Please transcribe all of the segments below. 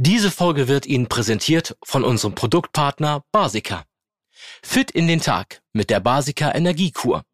Diese Folge wird Ihnen präsentiert von unserem Produktpartner Basica. Fit in den Tag mit der Basica Energiekur.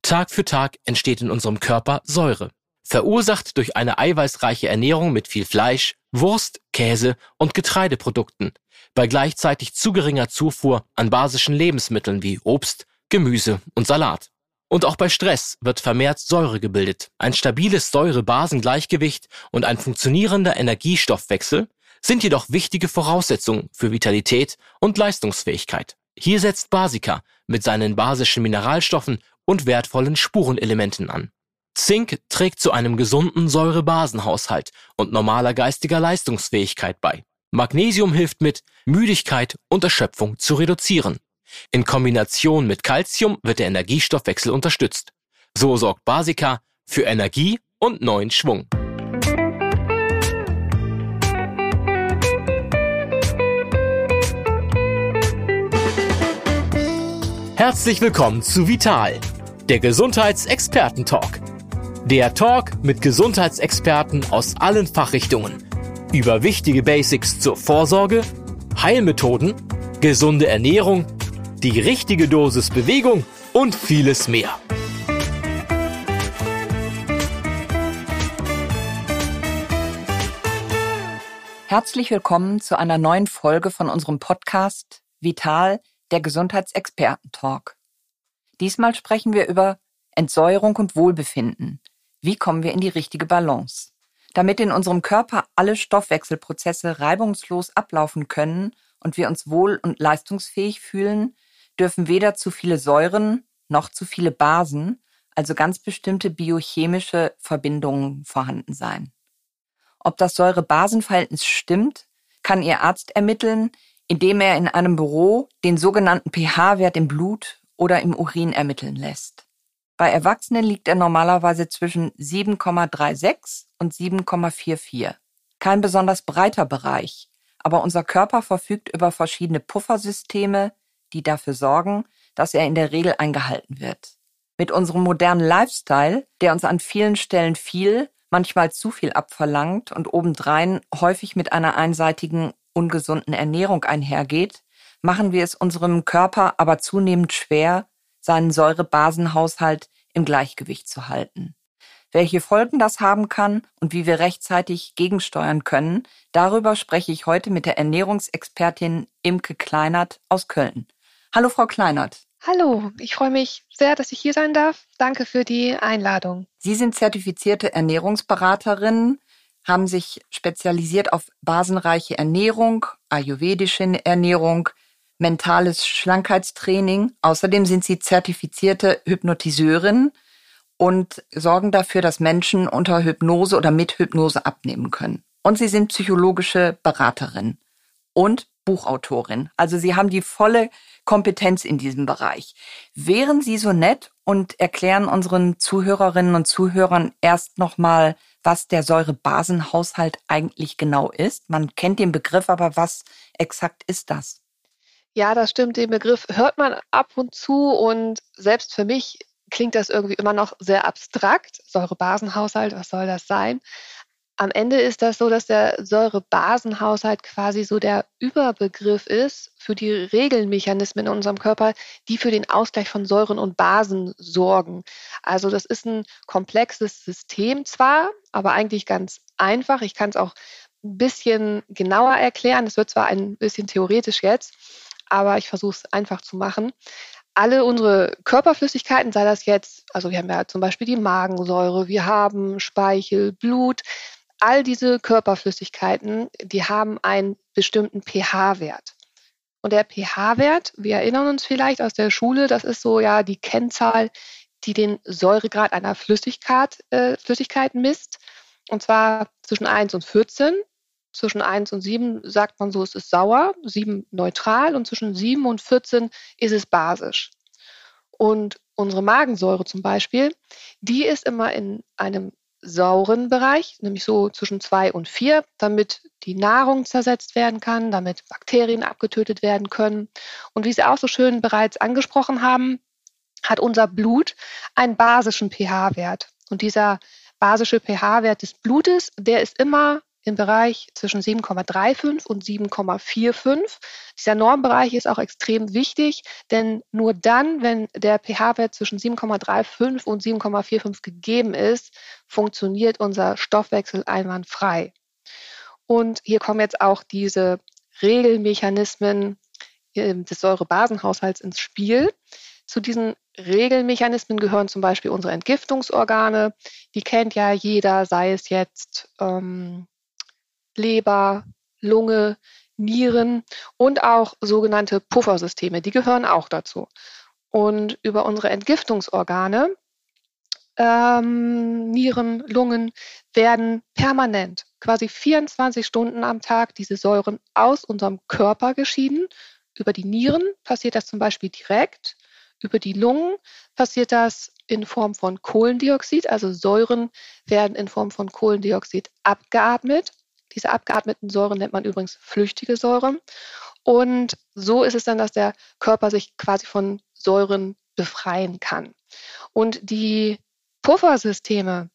Tag für Tag entsteht in unserem Körper Säure, verursacht durch eine eiweißreiche Ernährung mit viel Fleisch, Wurst, Käse und Getreideprodukten, bei gleichzeitig zu geringer Zufuhr an basischen Lebensmitteln wie Obst, Gemüse und Salat. Und auch bei Stress wird vermehrt Säure gebildet. Ein stabiles Säure-Basen-Gleichgewicht und ein funktionierender Energiestoffwechsel sind jedoch wichtige Voraussetzungen für Vitalität und Leistungsfähigkeit. Hier setzt Basica mit seinen basischen Mineralstoffen und wertvollen Spurenelementen an. Zink trägt zu einem gesunden Säurebasenhaushalt und normaler geistiger Leistungsfähigkeit bei. Magnesium hilft mit, Müdigkeit und Erschöpfung zu reduzieren. In Kombination mit Calcium wird der Energiestoffwechsel unterstützt. So sorgt Basica für Energie und neuen Schwung. Herzlich willkommen zu Vital, der Gesundheitsexperten-Talk. Der Talk mit Gesundheitsexperten aus allen Fachrichtungen über wichtige Basics zur Vorsorge, Heilmethoden, gesunde Ernährung, die richtige Dosis Bewegung und vieles mehr. Herzlich willkommen zu einer neuen Folge von unserem Podcast Vital – der Gesundheitsexperten-Talk. Diesmal sprechen wir über Entsäuerung und Wohlbefinden. Wie kommen wir in die richtige Balance? Damit in unserem Körper alle Stoffwechselprozesse reibungslos ablaufen können und wir uns wohl und leistungsfähig fühlen, dürfen weder zu viele Säuren noch zu viele Basen, also ganz bestimmte biochemische Verbindungen vorhanden sein. Ob das Säure-Basen-Verhältnis stimmt, kann Ihr Arzt ermitteln, indem er in einem Büro den sogenannten pH-Wert im Blut oder im Urin ermitteln lässt. Bei Erwachsenen liegt er normalerweise zwischen 7,36 und 7,44. Kein besonders breiter Bereich, aber unser Körper verfügt über verschiedene Puffersysteme, die dafür sorgen, dass er in der Regel eingehalten wird. Mit unserem modernen Lifestyle, der uns an vielen Stellen viel, manchmal zu viel abverlangt und obendrein häufig mit einer einseitigen ungesunden Ernährung einhergeht, machen wir es unserem Körper aber zunehmend schwer, seinen Säurebasenhaushalt im Gleichgewicht zu halten. Welche Folgen das haben kann und wie wir rechtzeitig gegensteuern können, darüber spreche ich heute mit der Ernährungsexpertin Imke Kleinert aus Köln. Hallo, Frau Kleinert. Hallo, ich freue mich sehr, dass ich hier sein darf. Danke für die Einladung. Sie sind zertifizierte Ernährungsberaterin, haben sich spezialisiert auf basenreiche Ernährung, ayurvedische Ernährung, mentales Schlankheitstraining. Außerdem sind sie zertifizierte Hypnotiseurin und sorgen dafür, dass Menschen unter Hypnose oder mit Hypnose abnehmen können. Und sie sind psychologische Beraterin und Buchautorin. Also sie haben die volle Kompetenz in diesem Bereich. Wären Sie so nett und erklären unseren Zuhörerinnen und Zuhörern erst nochmal, was der Säurebasenhaushalt eigentlich genau ist? Man kennt den Begriff, aber was exakt ist das? Ja, das stimmt. Den Begriff hört man ab und zu und selbst für mich klingt das irgendwie immer noch sehr abstrakt. Säurebasenhaushalt, was soll das sein? Am Ende ist das so, dass der Säurebasenhaushalt quasi so der Überbegriff ist für die Regelmechanismen in unserem Körper, die für den Ausgleich von Säuren und Basen sorgen. Also das ist ein komplexes System zwar, aber eigentlich ganz einfach. Ich kann es auch ein bisschen genauer erklären. Es wird zwar ein bisschen theoretisch jetzt, aber ich versuche es einfach zu machen alle unsere Körperflüssigkeiten, sei das jetzt, also wir haben ja zum Beispiel die Magensäure, wir haben Speichel, Blut, all diese Körperflüssigkeiten, die haben einen bestimmten pH-Wert. Und der pH-Wert, wir erinnern uns vielleicht aus der Schule, das ist so ja die Kennzahl, die den Säuregrad einer Flüssigkeit, äh, Flüssigkeit misst. Und zwar zwischen 1 und 14. Zwischen 1 und 7 sagt man so, es ist sauer, 7 neutral und zwischen 7 und 14 ist es basisch. Und unsere Magensäure zum Beispiel, die ist immer in einem sauren Bereich, nämlich so zwischen zwei und vier, damit die Nahrung zersetzt werden kann, damit Bakterien abgetötet werden können. Und wie Sie auch so schön bereits angesprochen haben, hat unser Blut einen basischen pH-Wert. Und dieser basische pH-Wert des Blutes, der ist immer im Bereich zwischen 7,35 und 7,45. Dieser Normbereich ist auch extrem wichtig, denn nur dann, wenn der pH-Wert zwischen 7,35 und 7,45 gegeben ist, funktioniert unser Stoffwechsel einwandfrei. Und hier kommen jetzt auch diese Regelmechanismen ähm, des Säurebasenhaushalts ins Spiel. Zu diesen Regelmechanismen gehören zum Beispiel unsere Entgiftungsorgane. Die kennt ja jeder, sei es jetzt ähm, Leber, Lunge, Nieren und auch sogenannte Puffersysteme. Die gehören auch dazu. Und über unsere Entgiftungsorgane, ähm, Nieren, Lungen, werden permanent, quasi 24 Stunden am Tag, diese Säuren aus unserem Körper geschieden. Über die Nieren passiert das zum Beispiel direkt. Über die Lungen passiert das in Form von Kohlendioxid, also Säuren werden in Form von Kohlendioxid abgeatmet. Diese abgeatmeten Säuren nennt man übrigens flüchtige Säuren. Und so ist es dann, dass der Körper sich quasi von Säuren befreien kann. Und die Puffersysteme,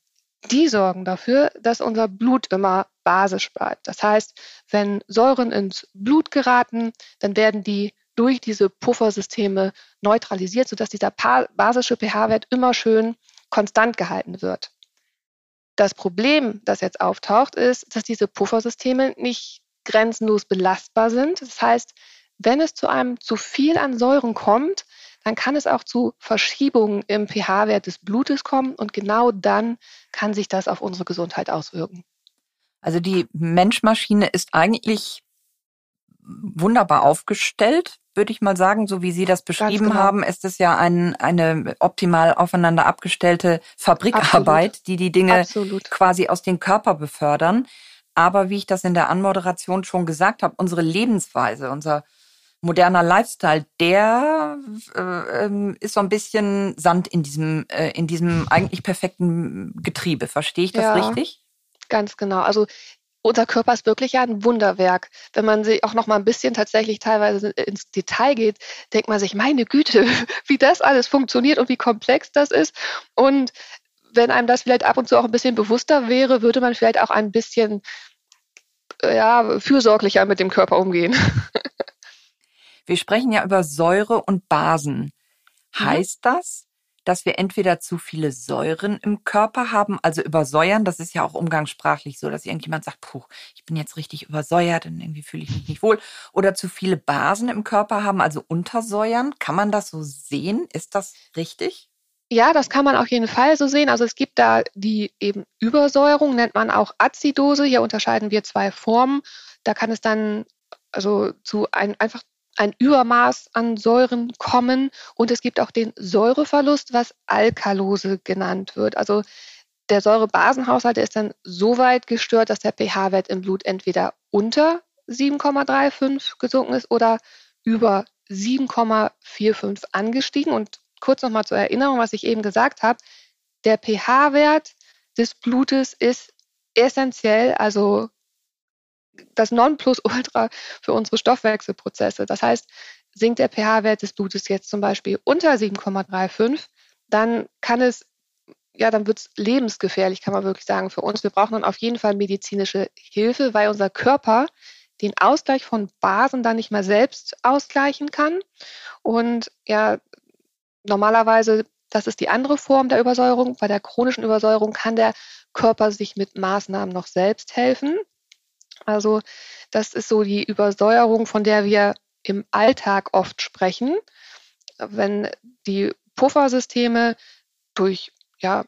die sorgen dafür, dass unser Blut immer basisch bleibt. Das heißt, wenn Säuren ins Blut geraten, dann werden die durch diese Puffersysteme neutralisiert, sodass dieser basische pH-Wert immer schön konstant gehalten wird. Das Problem, das jetzt auftaucht, ist, dass diese Puffersysteme nicht grenzenlos belastbar sind. Das heißt, wenn es zu einem zu viel an Säuren kommt, dann kann es auch zu Verschiebungen im pH-Wert des Blutes kommen und genau dann kann sich das auf unsere Gesundheit auswirken. Also die Menschmaschine ist eigentlich wunderbar aufgestellt, würde ich mal sagen, so wie Sie das beschrieben genau. haben, ist es ja ein, eine optimal aufeinander abgestellte Fabrikarbeit, Absolut. die die Dinge Absolut. quasi aus dem Körper befördern. Aber wie ich das in der Anmoderation schon gesagt habe, unsere Lebensweise, unser moderner Lifestyle, der äh, ähm, ist so ein bisschen Sand in diesem, äh, in diesem eigentlich perfekten Getriebe. Verstehe ich das ja, richtig? Ganz genau. Also unser Körper ist wirklich ja ein Wunderwerk. Wenn man sich auch noch mal ein bisschen tatsächlich teilweise ins Detail geht, denkt man sich, meine Güte, wie das alles funktioniert und wie komplex das ist. Und wenn einem das vielleicht ab und zu auch ein bisschen bewusster wäre, würde man vielleicht auch ein bisschen ja, fürsorglicher mit dem Körper umgehen. Wir sprechen ja über Säure und Basen. Mhm. Heißt das, dass wir entweder zu viele Säuren im Körper haben, also übersäuern, das ist ja auch umgangssprachlich so, dass irgendjemand sagt, puh, ich bin jetzt richtig übersäuert und irgendwie fühle ich mich nicht wohl, oder zu viele Basen im Körper haben, also untersäuern. Kann man das so sehen? Ist das richtig? Ja, das kann man auf jeden Fall so sehen. Also es gibt da die eben Übersäuerung, nennt man auch Azidose. Hier unterscheiden wir zwei Formen. Da kann es dann also zu ein, einfach ein Übermaß an Säuren kommen und es gibt auch den Säureverlust, was Alkalose genannt wird. Also der Säurebasenhaushalt ist dann so weit gestört, dass der pH-Wert im Blut entweder unter 7,35 gesunken ist oder über 7,45 angestiegen. Und kurz nochmal zur Erinnerung, was ich eben gesagt habe, der pH-Wert des Blutes ist essentiell, also das Nonplusultra für unsere Stoffwechselprozesse. Das heißt, sinkt der pH-Wert des Blutes jetzt zum Beispiel unter 7,35, dann kann es, ja, dann wird es lebensgefährlich, kann man wirklich sagen, für uns. Wir brauchen dann auf jeden Fall medizinische Hilfe, weil unser Körper den Ausgleich von Basen dann nicht mehr selbst ausgleichen kann. Und ja, normalerweise, das ist die andere Form der Übersäuerung. Bei der chronischen Übersäuerung kann der Körper sich mit Maßnahmen noch selbst helfen. Also das ist so die Übersäuerung, von der wir im Alltag oft sprechen. Wenn die Puffersysteme durch ja,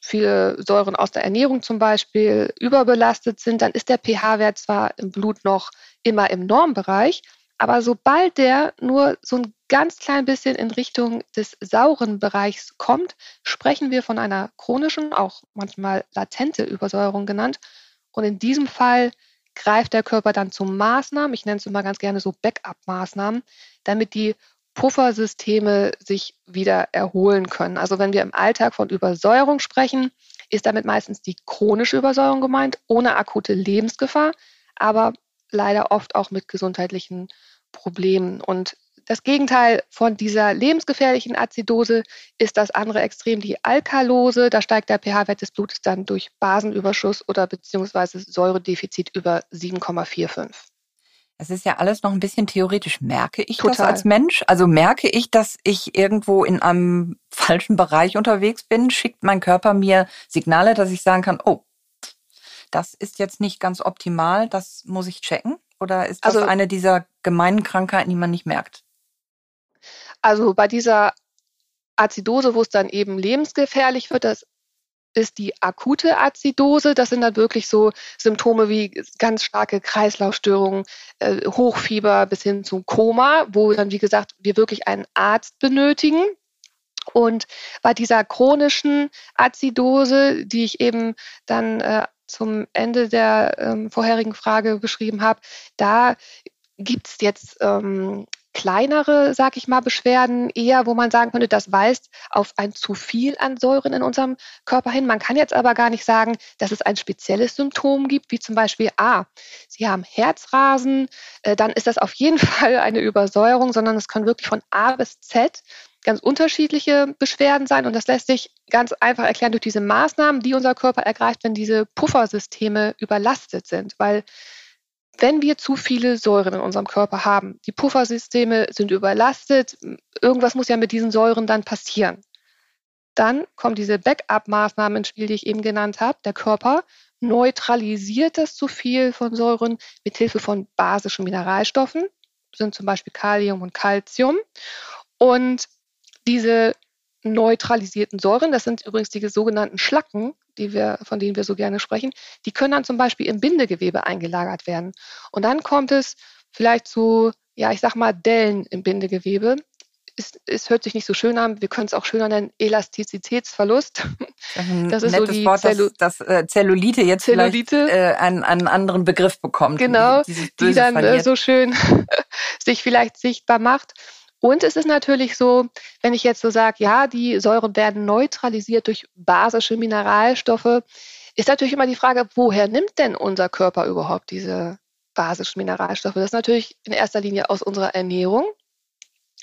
viele Säuren aus der Ernährung zum Beispiel überbelastet sind, dann ist der pH-Wert zwar im Blut noch immer im Normbereich, aber sobald der nur so ein ganz klein bisschen in Richtung des sauren Bereichs kommt, sprechen wir von einer chronischen, auch manchmal latente Übersäuerung genannt. Und in diesem Fall greift der Körper dann zu Maßnahmen, ich nenne es immer ganz gerne so Backup-Maßnahmen, damit die Puffersysteme sich wieder erholen können. Also wenn wir im Alltag von Übersäuerung sprechen, ist damit meistens die chronische Übersäuerung gemeint, ohne akute Lebensgefahr, aber leider oft auch mit gesundheitlichen Problemen. Und Das Gegenteil von dieser lebensgefährlichen Azidose ist das andere Extrem, die Alkalose. Da steigt der pH-Wert des Blutes dann durch Basenüberschuss oder beziehungsweise Säuredefizit über 7,45. Es ist ja alles noch ein bisschen theoretisch. Merke ich Total. das als Mensch? Also merke ich, dass ich irgendwo in einem falschen Bereich unterwegs bin? Schickt mein Körper mir Signale, dass ich sagen kann, oh, das ist jetzt nicht ganz optimal, das muss ich checken? Oder ist das also, eine dieser gemeinen Krankheiten, die man nicht merkt? Also bei dieser Azidose, wo es dann eben lebensgefährlich wird, das ist die akute Azidose. Das sind dann wirklich so Symptome wie ganz starke Kreislaufstörungen, äh, Hochfieber bis hin zum Koma, wo dann, wie gesagt, wir wirklich einen Arzt benötigen. Und bei dieser chronischen Azidose, die ich eben dann äh, zum Ende der ähm, vorherigen Frage beschrieben habe, da gibt es jetzt ähm, kleinere, sag ich mal, Beschwerden eher, wo man sagen könnte, das weist auf ein zu viel an Säuren in unserem Körper hin. Man kann jetzt aber gar nicht sagen, dass es ein spezielles Symptom gibt, wie zum Beispiel, ah, Sie haben Herzrasen, äh, dann ist das auf jeden Fall eine Übersäuerung, sondern es kann wirklich von A bis Z ganz unterschiedliche Beschwerden sein. Und das lässt sich ganz einfach erklären durch diese Maßnahmen, die unser Körper ergreift, wenn diese Puffersysteme überlastet sind. Weil wenn wir zu viele Säuren in unserem Körper haben, die Puffersysteme sind überlastet, irgendwas muss ja mit diesen Säuren dann passieren. Dann kommen diese Backup-Maßnahmen ins Spiel, die ich eben genannt habe. Der Körper neutralisiert das zu viel von Säuren mit Hilfe von basischen Mineralstoffen, sind zum Beispiel Kalium und Calcium. Und diese neutralisierten Säuren, das sind übrigens die sogenannten Schlacken, die wir, von denen wir so gerne sprechen, die können dann zum Beispiel im Bindegewebe eingelagert werden. Und dann kommt es vielleicht zu, ja, ich sag mal, Dellen im Bindegewebe. Es, es hört sich nicht so schön an, wir können es auch schöner nennen, Elastizitätsverlust. Ein das ist so die Wort, Zellu dass, dass äh, Zellulite jetzt Zellulite. vielleicht äh, einen, einen anderen Begriff bekommt. Genau, die dann äh, so schön sich vielleicht sichtbar macht. Und es ist natürlich so, wenn ich jetzt so sage, ja, die Säuren werden neutralisiert durch basische Mineralstoffe, ist natürlich immer die Frage, woher nimmt denn unser Körper überhaupt diese basischen Mineralstoffe? Das ist natürlich in erster Linie aus unserer Ernährung.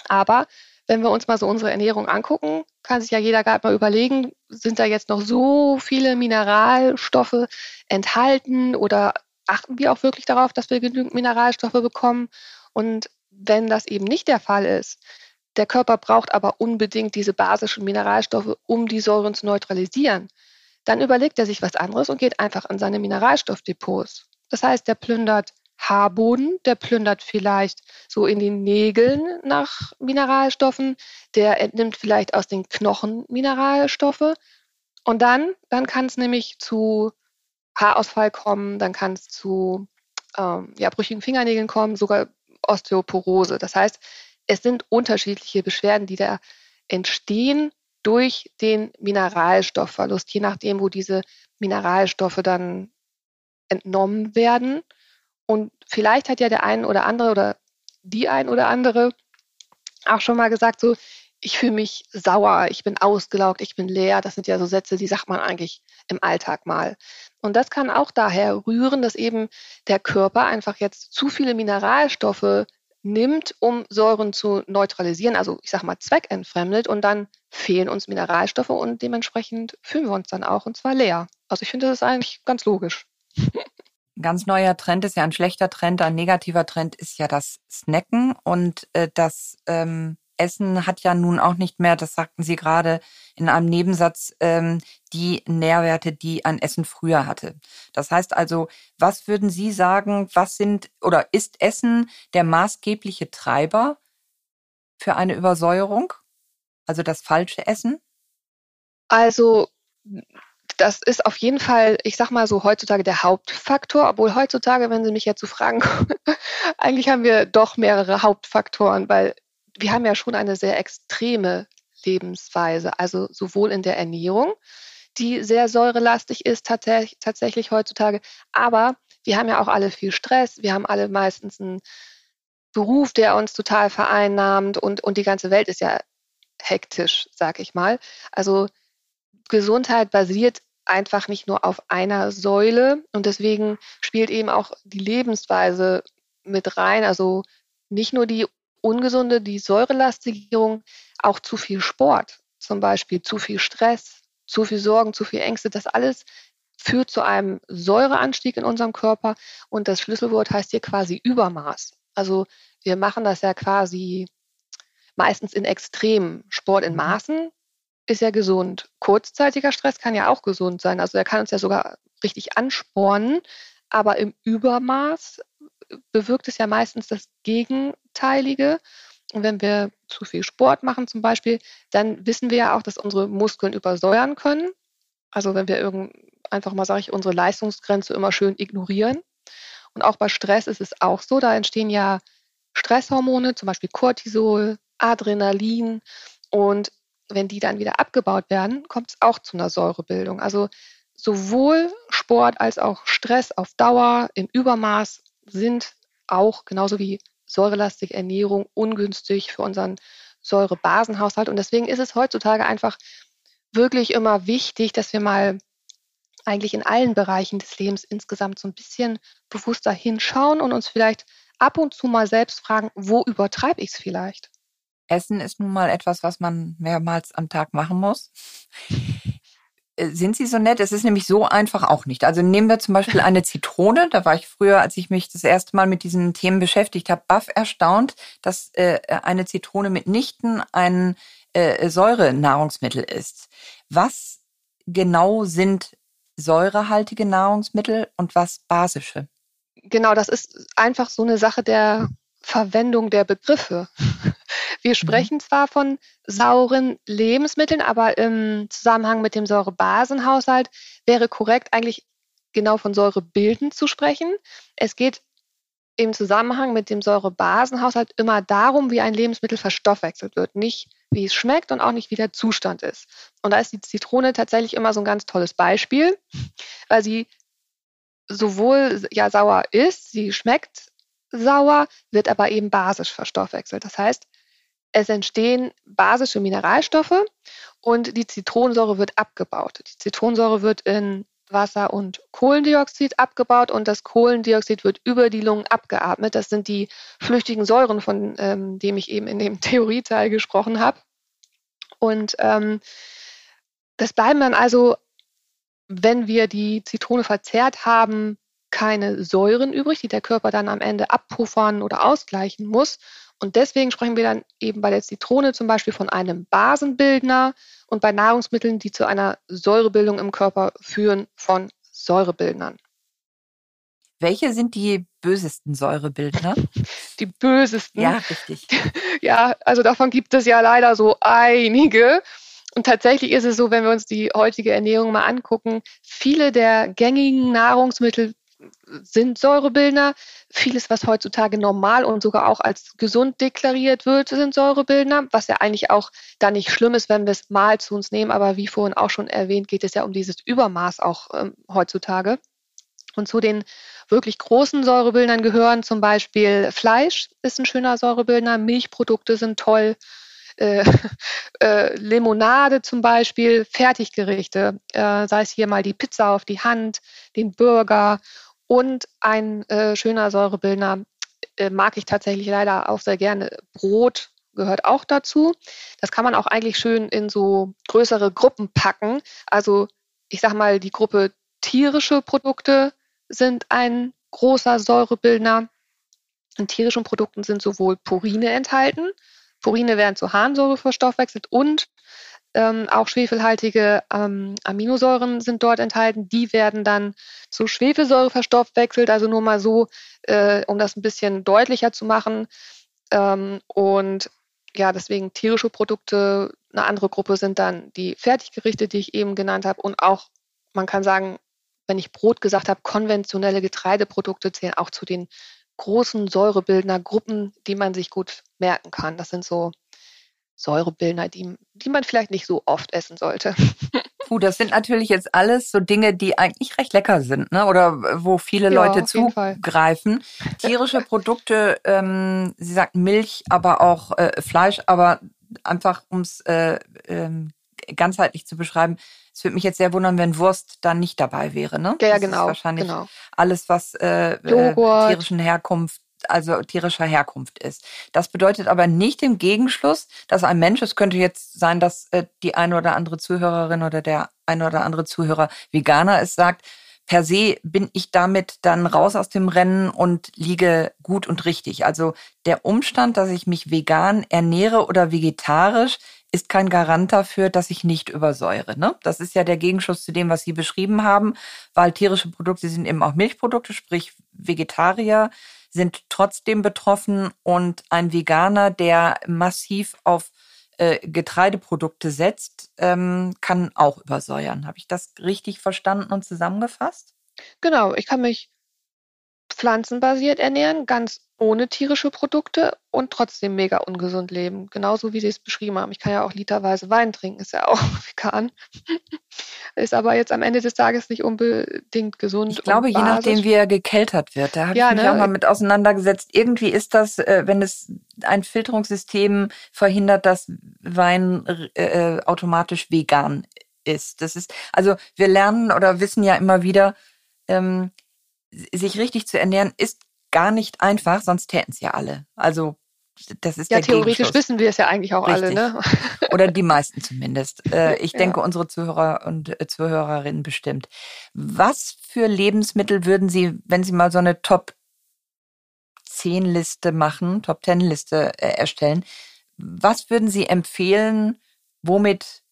Aber wenn wir uns mal so unsere Ernährung angucken, kann sich ja jeder gerade mal überlegen, sind da jetzt noch so viele Mineralstoffe enthalten oder achten wir auch wirklich darauf, dass wir genügend Mineralstoffe bekommen? Und wenn das eben nicht der Fall ist, der Körper braucht aber unbedingt diese basischen Mineralstoffe, um die Säuren zu neutralisieren, dann überlegt er sich was anderes und geht einfach an seine Mineralstoffdepots. Das heißt, der plündert Haarboden, der plündert vielleicht so in den Nägeln nach Mineralstoffen, der entnimmt vielleicht aus den Knochen Mineralstoffe. Und dann, dann kann es nämlich zu Haarausfall kommen, dann kann es zu ähm, ja, brüchigen Fingernägeln kommen, sogar Osteoporose. Das heißt, es sind unterschiedliche Beschwerden, die da entstehen durch den Mineralstoffverlust, je nachdem, wo diese Mineralstoffe dann entnommen werden. Und vielleicht hat ja der ein oder andere oder die ein oder andere auch schon mal gesagt, so, ich fühle mich sauer, ich bin ausgelaugt, ich bin leer. Das sind ja so Sätze, die sagt man eigentlich im Alltag mal. Und das kann auch daher rühren, dass eben der Körper einfach jetzt zu viele Mineralstoffe nimmt, um Säuren zu neutralisieren, also ich sage mal zweckentfremdet und dann fehlen uns Mineralstoffe und dementsprechend fühlen wir uns dann auch und zwar leer. Also ich finde, das ist eigentlich ganz logisch. Ein ganz neuer Trend ist ja ein schlechter Trend, ein negativer Trend ist ja das Snacken und äh, das ähm, Essen hat ja nun auch nicht mehr, das sagten Sie gerade in einem Nebensatz, ähm, die Nährwerte, die ein Essen früher hatte. Das heißt also, was würden Sie sagen, was sind oder ist Essen der maßgebliche Treiber für eine Übersäuerung? Also das falsche Essen? Also das ist auf jeden Fall, ich sag mal so, heutzutage der Hauptfaktor, obwohl heutzutage, wenn Sie mich jetzt so fragen, eigentlich haben wir doch mehrere Hauptfaktoren, weil wir haben ja schon eine sehr extreme Lebensweise, also sowohl in der Ernährung, die sehr säurelastig ist tatsächlich, tatsächlich heutzutage, aber wir haben ja auch alle viel Stress, wir haben alle meistens einen Beruf, der uns total vereinnahmt und, und die ganze Welt ist ja hektisch, sag ich mal. Also Gesundheit basiert einfach nicht nur auf einer Säule und deswegen spielt eben auch die Lebensweise mit rein. Also nicht nur die ungesunde, die Säurelastigierung, auch zu viel Sport, zum Beispiel zu viel Stress, zu viel Sorgen, zu viel Ängste, das alles führt zu einem Säureanstieg in unserem Körper und das Schlüsselwort heißt hier quasi Übermaß. Also wir machen das ja quasi meistens in Extremen. Sport in mhm. Maßen ist ja gesund. Kurzzeitiger Stress kann ja auch gesund sein. Also er kann uns ja sogar richtig anspornen, aber im Übermaß bewirkt es ja meistens das Gegenteilige. Und wenn wir zu viel Sport machen zum Beispiel, dann wissen wir ja auch, dass unsere Muskeln übersäuern können. Also wenn wir irgend, einfach mal, sage ich, unsere Leistungsgrenze immer schön ignorieren. Und auch bei Stress ist es auch so, da entstehen ja Stresshormone, zum Beispiel Cortisol, Adrenalin. Und wenn die dann wieder abgebaut werden, kommt es auch zu einer Säurebildung. Also sowohl Sport als auch Stress auf Dauer im Übermaß sind auch genauso wie säurelastige Ernährung ungünstig für unseren Säurebasenhaushalt. Und deswegen ist es heutzutage einfach wirklich immer wichtig, dass wir mal eigentlich in allen Bereichen des Lebens insgesamt so ein bisschen bewusster hinschauen und uns vielleicht ab und zu mal selbst fragen, wo übertreibe ich es vielleicht? Essen ist nun mal etwas, was man mehrmals am Tag machen muss. Äh, sind Sie so nett? Es ist nämlich so einfach auch nicht. Also nehmen wir zum Beispiel eine Zitrone. Da war ich früher, als ich mich das erste Mal mit diesen Themen beschäftigt habe, baff erstaunt, dass äh, eine Zitrone mitnichten ein äh, Säurenahrungsmittel ist. Was genau sind säurehaltige Nahrungsmittel und was basische? Genau, das ist einfach so eine Sache der Verwendung der Begriffe. Wir mhm. sprechen mhm. zwar von sauren Lebensmitteln, aber im Zusammenhang mit dem Säurebasenhaushalt wäre korrekt eigentlich genau von Säurebilden zu sprechen. Es geht im Zusammenhang mit dem Säurebasenhaushalt immer darum, wie ein Lebensmittel verstoffwechselt wird, nicht wie es schmeckt und auch nicht wie der Zustand ist. Und da ist die Zitrone tatsächlich immer so ein ganz tolles Beispiel, weil sie sowohl ja sauer ist, sie schmeckt sauer, wird aber eben basisch verstoffwechselt. Das heißt, es entstehen basische Mineralstoffe und die Zitronensäure wird abgebaut. Die Zitronensäure wird in Wasser und Kohlendioxid abgebaut und das Kohlendioxid wird über die Lungen abgeatmet. Das sind die flüchtigen Säuren, von ähm, dem ich eben in dem Theorieteil gesprochen habe. Und ähm, das bleiben dann also, wenn wir die Zitrone verzehrt haben, keine Säuren übrig, die der Körper dann am Ende abpuffern oder ausgleichen muss. Und deswegen sprechen wir dann eben bei der Zitrone zum Beispiel von einem Basenbildner und bei Nahrungsmitteln, die zu einer Säurebildung im Körper führen, von Säurebildnern. Welche sind die bösesten Säurebildner? Die bösesten? Ja, richtig. Ja, also davon gibt es ja leider so einige. Und tatsächlich ist es so, wenn wir uns die heutige Ernährung mal angucken, viele der gängigen Nahrungsmittel sind Säurebildner. Vieles, was heutzutage normal und sogar auch als gesund deklariert wird, sind Säurebildner, was ja eigentlich auch da nicht schlimm ist, wenn wir es mal zu uns nehmen. Aber wie vorhin auch schon erwähnt, geht es ja um dieses Übermaß auch ähm, heutzutage. Und zu den wirklich großen Säurebildern gehören zum Beispiel Fleisch ist ein schöner Säurebildner, Milchprodukte sind toll, äh, äh, Limonade zum Beispiel, Fertiggerichte, äh, sei es hier mal die Pizza auf die Hand, den Burger und ein äh, schöner Säurebildner äh, mag ich tatsächlich leider auch sehr gerne. Brot gehört auch dazu. Das kann man auch eigentlich schön in so größere Gruppen packen. Also ich sag mal, die Gruppe tierische Produkte sind ein großer Säurebildner. In tierischen Produkten sind sowohl Purine enthalten. Purine werden zu Harnsäure verstoffwechselt und ähm, auch schwefelhaltige ähm, Aminosäuren sind dort enthalten. Die werden dann zu Schwefelsäure verstoffwechselt. Also nur mal so, äh, um das ein bisschen deutlicher zu machen. Ähm, und ja, deswegen tierische Produkte. Eine andere Gruppe sind dann die Fertiggerichte, die ich eben genannt habe. Und auch, man kann sagen, wenn ich Brot gesagt habe, konventionelle Getreideprodukte zählen auch zu den großen Säurebildnergruppen, die man sich gut merken kann. Das sind so Säurebildner, die, die man vielleicht nicht so oft essen sollte. Puh, das sind natürlich jetzt alles so Dinge, die eigentlich recht lecker sind, ne? Oder wo viele ja, Leute zugreifen. Tierische Produkte, ähm, Sie sagten Milch, aber auch äh, Fleisch, aber einfach ums äh, äh, ganzheitlich zu beschreiben, es würde mich jetzt sehr wundern, wenn Wurst dann nicht dabei wäre, ne? Ja, ja das genau. wahrscheinlich genau. alles, was äh, äh, tierischen Herkunft also tierischer Herkunft ist. Das bedeutet aber nicht im Gegenschluss, dass ein Mensch, es könnte jetzt sein, dass äh, die eine oder andere Zuhörerin oder der eine oder andere Zuhörer Veganer ist, sagt, per se bin ich damit dann raus aus dem Rennen und liege gut und richtig. Also der Umstand, dass ich mich vegan ernähre oder vegetarisch, ist kein Garant dafür, dass ich nicht übersäure. Ne? Das ist ja der Gegenschuss zu dem, was Sie beschrieben haben, weil tierische Produkte sind eben auch Milchprodukte, sprich Vegetarier sind trotzdem betroffen und ein Veganer, der massiv auf äh, Getreideprodukte setzt, ähm, kann auch übersäuern. Habe ich das richtig verstanden und zusammengefasst? Genau, ich kann mich pflanzenbasiert ernähren, ganz ohne tierische Produkte und trotzdem mega ungesund leben. Genauso wie Sie es beschrieben haben. Ich kann ja auch literweise Wein trinken, ist ja auch vegan. ist aber jetzt am Ende des Tages nicht unbedingt gesund. Ich glaube, je nachdem, wie er gekeltert wird. Da habe ja, ich mich ne? auch mal mit auseinandergesetzt. Irgendwie ist das, äh, wenn es ein Filterungssystem verhindert, dass Wein äh, automatisch vegan ist. Das ist, also wir lernen oder wissen ja immer wieder, ähm, sich richtig zu ernähren, ist gar nicht einfach, sonst täten es ja alle. Also das ist ja theoretisch wissen wir es ja eigentlich auch Richtig. alle, ne? Oder die meisten zumindest. Äh, ich ja. denke, unsere Zuhörer und äh, Zuhörerinnen bestimmt. Was für Lebensmittel würden Sie, wenn Sie mal so eine Top 10 Liste machen, Top 10 Liste äh, erstellen, was würden Sie empfehlen, womit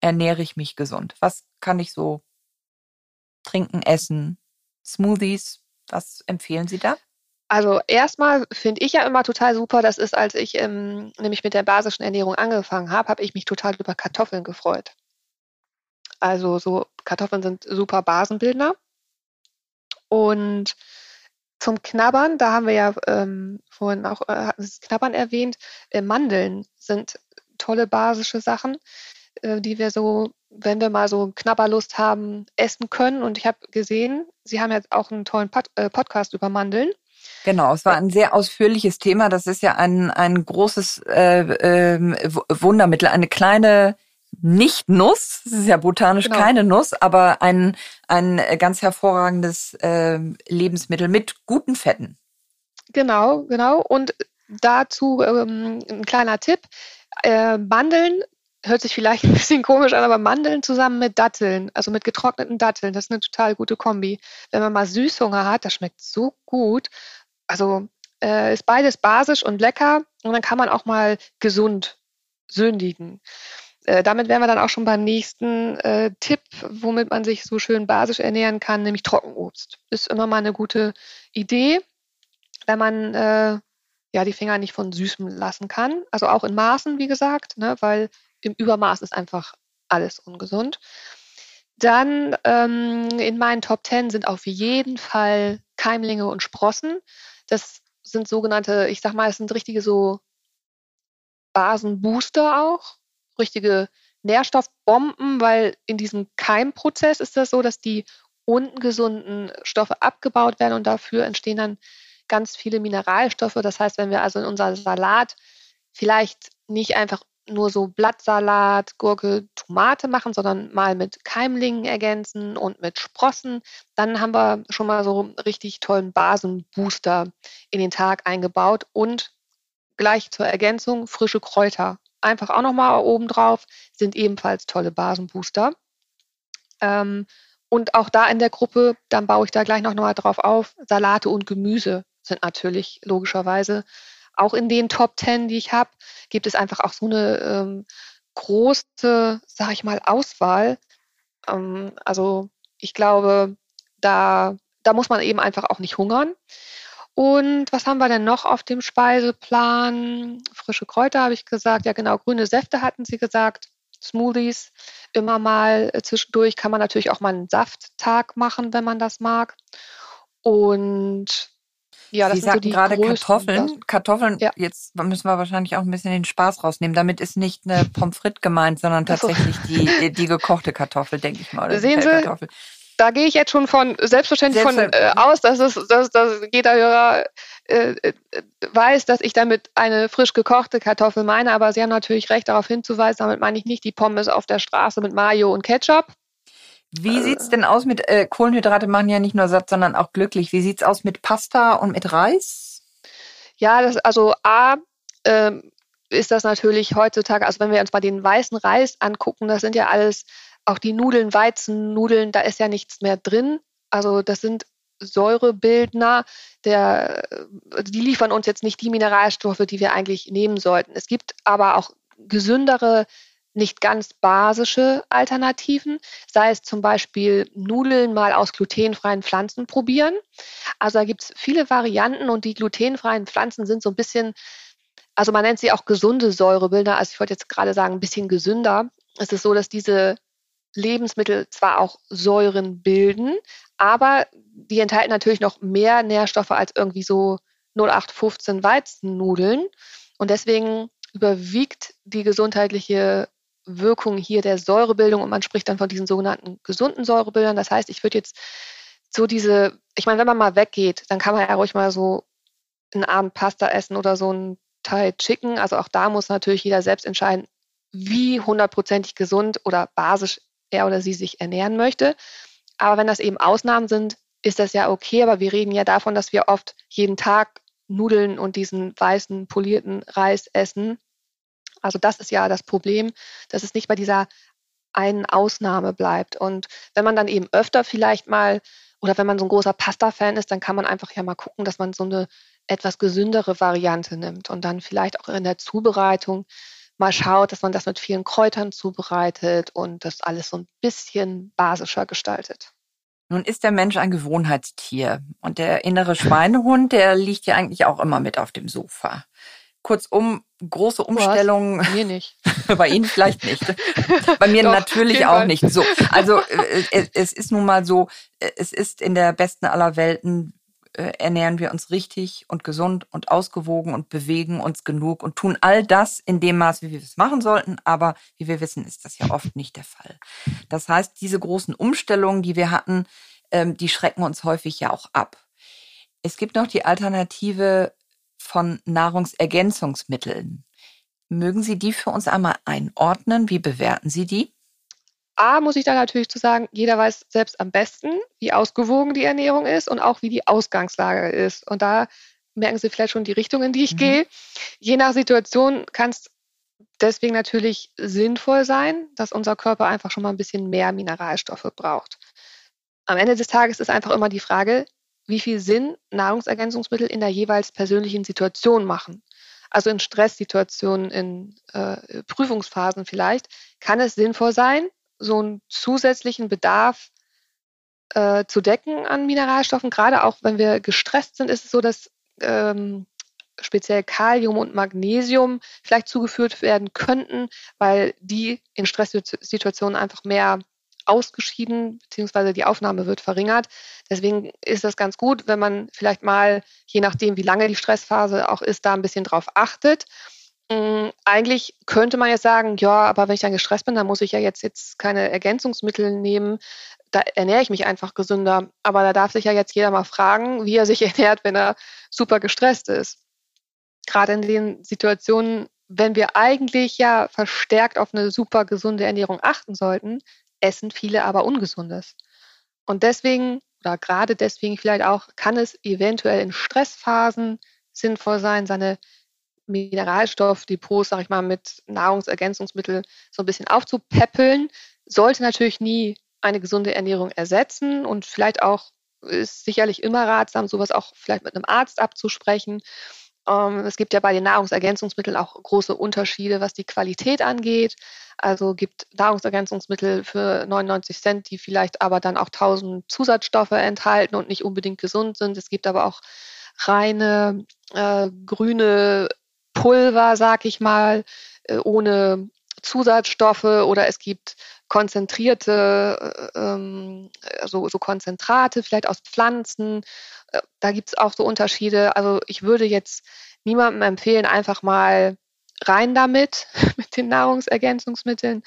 ernähre ich mich gesund? Was kann ich so trinken, essen? Smoothies, was empfehlen Sie da? Also erstmal finde ich ja immer total super, das ist, als ich ähm, nämlich mit der basischen Ernährung angefangen habe, habe ich mich total über Kartoffeln gefreut. Also so Kartoffeln sind super Basenbildner. Und zum Knabbern, da haben wir ja ähm, vorhin auch äh, das Knabbern erwähnt, äh, Mandeln sind tolle basische Sachen, äh, die wir so wenn wir mal so Knabberlust haben, essen können. Und ich habe gesehen, Sie haben jetzt auch einen tollen Pod äh, Podcast über Mandeln. Genau, es war ein sehr ausführliches Thema. Das ist ja ein, ein großes äh, äh, Wundermittel, eine kleine nicht-Nuss, es ist ja botanisch genau. keine Nuss, aber ein, ein ganz hervorragendes äh, Lebensmittel mit guten Fetten. Genau, genau. Und dazu ähm, ein kleiner Tipp. Äh, Mandeln hört sich vielleicht ein bisschen komisch an, aber Mandeln zusammen mit Datteln, also mit getrockneten Datteln, das ist eine total gute Kombi. Wenn man mal Süßhunger hat, das schmeckt so gut. Also äh, ist beides basisch und lecker und dann kann man auch mal gesund sündigen. Äh, damit wären wir dann auch schon beim nächsten äh, Tipp, womit man sich so schön basisch ernähren kann, nämlich Trockenobst. Ist immer mal eine gute Idee, wenn man äh, ja die Finger nicht von Süßem lassen kann. Also auch in Maßen, wie gesagt, ne, weil im Übermaß ist einfach alles ungesund. Dann ähm, in meinen Top 10 sind auf jeden Fall Keimlinge und Sprossen. Das sind sogenannte, ich sag mal, es sind richtige so Basenbooster auch, richtige Nährstoffbomben, weil in diesem Keimprozess ist das so, dass die ungesunden Stoffe abgebaut werden und dafür entstehen dann ganz viele Mineralstoffe. Das heißt, wenn wir also in unser Salat vielleicht nicht einfach nur so Blattsalat, Gurke, Tomate machen, sondern mal mit Keimlingen ergänzen und mit Sprossen. Dann haben wir schon mal so richtig tollen Basenbooster in den Tag eingebaut und gleich zur Ergänzung frische Kräuter. Einfach auch nochmal oben drauf, sind ebenfalls tolle Basenbooster. Ähm, und auch da in der Gruppe, dann baue ich da gleich noch mal drauf auf, Salate und Gemüse sind natürlich logischerweise auch in den Top Ten, die ich habe, gibt es einfach auch so eine ähm, große, sag ich mal, Auswahl. Ähm, also ich glaube, da, da muss man eben einfach auch nicht hungern. Und was haben wir denn noch auf dem Speiseplan? Frische Kräuter habe ich gesagt. Ja, genau, grüne Säfte hatten Sie gesagt. Smoothies immer mal äh, zwischendurch. Kann man natürlich auch mal einen Safttag machen, wenn man das mag. Und ja, das Sie sagten so gerade Kartoffeln. Kartoffeln, ja. jetzt müssen wir wahrscheinlich auch ein bisschen den Spaß rausnehmen. Damit ist nicht eine Pommes frites gemeint, sondern tatsächlich so. die, die gekochte Kartoffel, denke ich mal. Sehen Sie, da gehe ich jetzt schon von selbstverständlich von äh, aus, dass, es, dass, dass jeder Hörer äh, äh, weiß, dass ich damit eine frisch gekochte Kartoffel meine. Aber Sie haben natürlich recht, darauf hinzuweisen. Damit meine ich nicht die Pommes auf der Straße mit Mayo und Ketchup, wie äh, sieht's denn aus mit äh, Kohlenhydrate machen ja nicht nur satt, sondern auch glücklich. Wie sieht's aus mit Pasta und mit Reis? Ja, das, also A, ähm, ist das natürlich heutzutage, also wenn wir uns mal den weißen Reis angucken, das sind ja alles auch die Nudeln, Weizennudeln, da ist ja nichts mehr drin. Also das sind Säurebildner, der, die liefern uns jetzt nicht die Mineralstoffe, die wir eigentlich nehmen sollten. Es gibt aber auch gesündere, nicht ganz basische Alternativen, sei es zum Beispiel Nudeln mal aus glutenfreien Pflanzen probieren. Also da gibt es viele Varianten und die glutenfreien Pflanzen sind so ein bisschen, also man nennt sie auch gesunde Säurebildner, also ich wollte jetzt gerade sagen, ein bisschen gesünder. Es ist so, dass diese Lebensmittel zwar auch Säuren bilden, aber die enthalten natürlich noch mehr Nährstoffe als irgendwie so 0815 Weizennudeln. Und deswegen überwiegt die gesundheitliche Wirkung hier der Säurebildung und man spricht dann von diesen sogenannten gesunden Säurebildern. Das heißt, ich würde jetzt so diese, ich meine, wenn man mal weggeht, dann kann man ja ruhig mal so einen Abend Pasta essen oder so ein Thai Chicken. Also auch da muss natürlich jeder selbst entscheiden, wie hundertprozentig gesund oder basisch er oder sie sich ernähren möchte. Aber wenn das eben Ausnahmen sind, ist das ja okay. Aber wir reden ja davon, dass wir oft jeden Tag Nudeln und diesen weißen polierten Reis essen. Also das ist ja das Problem, dass es nicht bei dieser einen Ausnahme bleibt. Und wenn man dann eben öfter vielleicht mal oder wenn man so ein großer Pasta-Fan ist, dann kann man einfach ja mal gucken, dass man so eine etwas gesündere Variante nimmt und dann vielleicht auch in der Zubereitung mal schaut, dass man das mit vielen Kräutern zubereitet und das alles so ein bisschen basischer gestaltet. Nun ist der Mensch ein Gewohnheitstier und der innere Schweinehund, der liegt ja eigentlich auch immer mit auf dem Sofa. Kurzum, große Umstellungen. Mir nicht. Bei Ihnen vielleicht nicht. Bei mir Doch, natürlich auch nicht. So, also äh, es ist nun mal so, äh, es ist in der besten aller Welten äh, ernähren wir uns richtig und gesund und ausgewogen und bewegen uns genug und tun all das in dem Maß, wie wir es machen sollten. Aber wie wir wissen, ist das ja oft nicht der Fall. Das heißt, diese großen Umstellungen, die wir hatten, ähm, die schrecken uns häufig ja auch ab. Es gibt noch die Alternative von Nahrungsergänzungsmitteln. Mögen Sie die für uns einmal einordnen? Wie bewerten Sie die? A, muss ich da natürlich zu sagen, jeder weiß selbst am besten, wie ausgewogen die Ernährung ist und auch wie die Ausgangslage ist. Und da merken Sie vielleicht schon die Richtung, in die ich mhm. gehe. Je nach Situation kann es deswegen natürlich sinnvoll sein, dass unser Körper einfach schon mal ein bisschen mehr Mineralstoffe braucht. Am Ende des Tages ist einfach immer die Frage, wie viel Sinn Nahrungsergänzungsmittel in der jeweils persönlichen Situation machen. Also in Stresssituationen, in äh, Prüfungsphasen vielleicht, kann es sinnvoll sein, so einen zusätzlichen Bedarf äh, zu decken an Mineralstoffen. Gerade auch wenn wir gestresst sind, ist es so, dass ähm, speziell Kalium und Magnesium vielleicht zugeführt werden könnten, weil die in Stresssituationen einfach mehr ausgeschieden, beziehungsweise die Aufnahme wird verringert. Deswegen ist das ganz gut, wenn man vielleicht mal, je nachdem, wie lange die Stressphase auch ist, da ein bisschen drauf achtet. Hm, eigentlich könnte man jetzt sagen, ja, aber wenn ich dann gestresst bin, dann muss ich ja jetzt, jetzt keine Ergänzungsmittel nehmen. Da ernähre ich mich einfach gesünder. Aber da darf sich ja jetzt jeder mal fragen, wie er sich ernährt, wenn er super gestresst ist. Gerade in den Situationen, wenn wir eigentlich ja verstärkt auf eine super gesunde Ernährung achten sollten, essen viele aber Ungesundes. Und deswegen, oder gerade deswegen vielleicht auch, kann es eventuell in Stressphasen sinnvoll sein, seine Mineralstoffdepots, sag ich mal, mit Nahrungsergänzungsmitteln so ein bisschen aufzupäppeln. Sollte natürlich nie eine gesunde Ernährung ersetzen und vielleicht auch ist sicherlich immer ratsam, sowas auch vielleicht mit einem Arzt abzusprechen. Ähm, es gibt ja bei den Nahrungsergänzungsmitteln auch große Unterschiede, was die Qualität angeht. Also gibt Nahrungsergänzungsmittel für 99 Cent, die vielleicht aber dann auch 1000 Zusatzstoffe enthalten und nicht unbedingt gesund sind. Es gibt aber auch reine äh, grüne Pulver, sag ich mal, äh, ohne Zusatzstoffe oder es gibt konzentrierte, äh, ähm, so, so Konzentrate, vielleicht aus Pflanzen. Äh, da gibt es auch so Unterschiede. Also ich würde jetzt niemandem empfehlen, einfach mal rein damit, mit den Nahrungsergänzungsmitteln.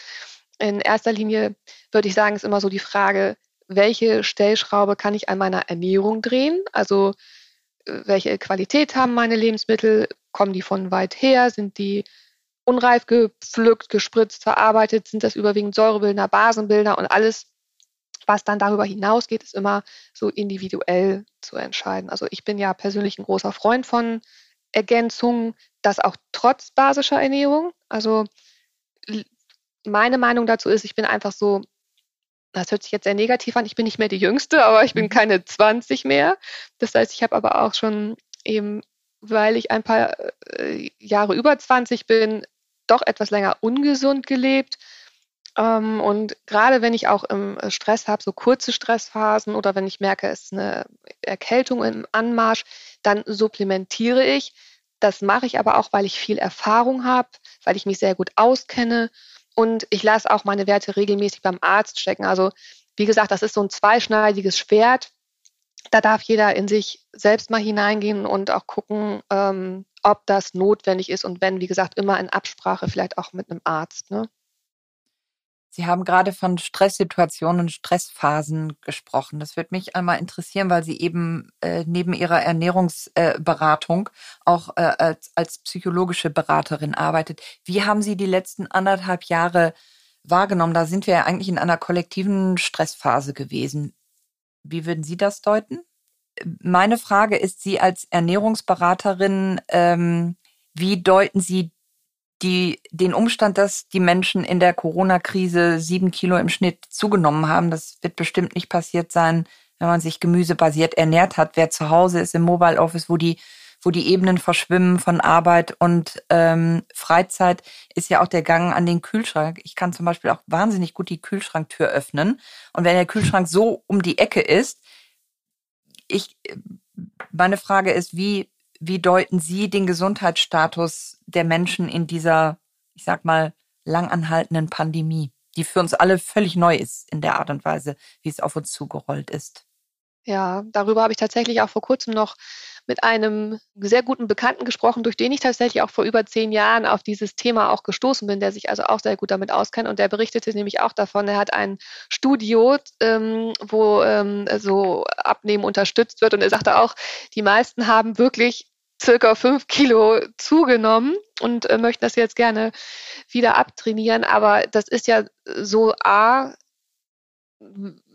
In erster Linie würde ich sagen, ist immer so die Frage, welche Stellschraube kann ich an meiner Ernährung drehen? Also welche Qualität haben meine Lebensmittel? Kommen die von weit her? Sind die unreif gepflückt, gespritzt, verarbeitet? Sind das überwiegend Säurebildner, Basenbildner und alles, was dann darüber hinausgeht, ist immer so individuell zu entscheiden. Also ich bin ja persönlich ein großer Freund von Nahrungsergänzungen, das auch trotz basischer Ernährung. Also meine Meinung dazu ist, ich bin einfach so, das hört sich jetzt sehr negativ an, ich bin nicht mehr die Jüngste, aber ich bin mhm. keine 20 mehr. Das heißt, ich habe aber auch schon eben, weil ich ein paar äh, Jahre über 20 bin, doch etwas länger ungesund gelebt. Ähm, und gerade wenn ich auch im Stress habe, so kurze Stressphasen oder wenn ich merke, es ist eine Erkältung im Anmarsch, dann supplementiere ich. Das mache ich aber auch, weil ich viel Erfahrung habe, weil ich mich sehr gut auskenne und ich lasse auch meine Werte regelmäßig beim Arzt checken. Also wie gesagt, das ist so ein zweischneidiges Schwert. Da darf jeder in sich selbst mal hineingehen und auch gucken, ähm, ob das notwendig ist und wenn, wie gesagt, immer in Absprache, vielleicht auch mit einem Arzt. Ne? Sie haben gerade von Stresssituationen Stressphasen gesprochen. Das würde mich einmal interessieren, weil Sie eben äh, neben Ihrer Ernährungsberatung äh, auch äh, als, als psychologische Beraterin arbeitet. Wie haben Sie die letzten anderthalb Jahre wahrgenommen? Da sind wir ja eigentlich in einer kollektiven Stressphase gewesen. Wie würden Sie das deuten? Meine Frage ist, Sie als Ernährungsberaterin, ähm, wie deuten Sie die, den Umstand, dass die Menschen in der Corona-Krise sieben Kilo im Schnitt zugenommen haben, das wird bestimmt nicht passiert sein, wenn man sich gemüsebasiert ernährt hat. Wer zu Hause ist im Mobile Office, wo die, wo die Ebenen verschwimmen von Arbeit und ähm, Freizeit, ist ja auch der Gang an den Kühlschrank. Ich kann zum Beispiel auch wahnsinnig gut die Kühlschranktür öffnen. Und wenn der Kühlschrank so um die Ecke ist, ich, meine Frage ist, wie, wie deuten Sie den Gesundheitsstatus der Menschen in dieser, ich sag mal, langanhaltenden Pandemie, die für uns alle völlig neu ist in der Art und Weise, wie es auf uns zugerollt ist? Ja, darüber habe ich tatsächlich auch vor kurzem noch mit einem sehr guten Bekannten gesprochen, durch den ich tatsächlich auch vor über zehn Jahren auf dieses Thema auch gestoßen bin, der sich also auch sehr gut damit auskennt. Und der berichtete nämlich auch davon, er hat ein Studio, ähm, wo ähm, so Abnehmen unterstützt wird. Und er sagte auch, die meisten haben wirklich circa fünf Kilo zugenommen und äh, möchten das jetzt gerne wieder abtrainieren. Aber das ist ja so A,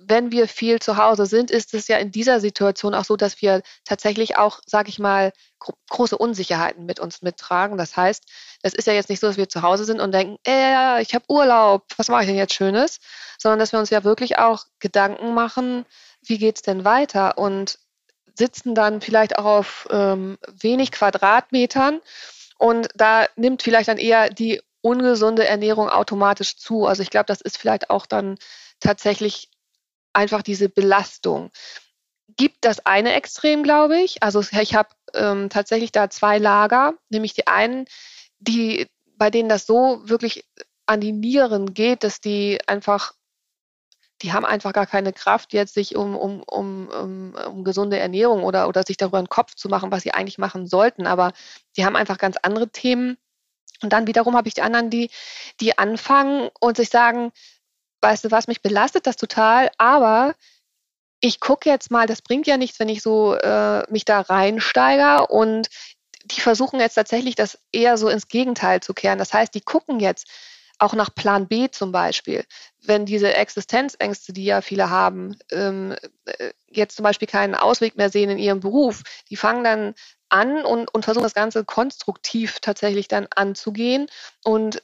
wenn wir viel zu Hause sind, ist es ja in dieser Situation auch so, dass wir tatsächlich auch, sage ich mal, gro große Unsicherheiten mit uns mittragen. Das heißt, es ist ja jetzt nicht so, dass wir zu Hause sind und denken, äh, ich habe Urlaub, was mache ich denn jetzt Schönes? Sondern dass wir uns ja wirklich auch Gedanken machen, wie geht's denn weiter? Und sitzen dann vielleicht auch auf ähm, wenig Quadratmetern und da nimmt vielleicht dann eher die ungesunde Ernährung automatisch zu. Also ich glaube, das ist vielleicht auch dann tatsächlich einfach diese Belastung. Gibt das eine Extrem, glaube ich. Also ich habe ähm, tatsächlich da zwei Lager, nämlich die einen, die, bei denen das so wirklich an die Nieren geht, dass die einfach die haben einfach gar keine Kraft, jetzt sich um, um, um, um, um gesunde Ernährung oder, oder sich darüber einen Kopf zu machen, was sie eigentlich machen sollten. Aber die haben einfach ganz andere Themen. Und dann wiederum habe ich die anderen, die, die anfangen und sich sagen, weißt du was, mich belastet das total, aber ich gucke jetzt mal, das bringt ja nichts, wenn ich so äh, mich da reinsteige und die versuchen jetzt tatsächlich das eher so ins Gegenteil zu kehren. Das heißt, die gucken jetzt, auch nach Plan B zum Beispiel, wenn diese Existenzängste, die ja viele haben, ähm, äh, jetzt zum Beispiel keinen Ausweg mehr sehen in ihrem Beruf, die fangen dann an und, und versuchen das Ganze konstruktiv tatsächlich dann anzugehen. Und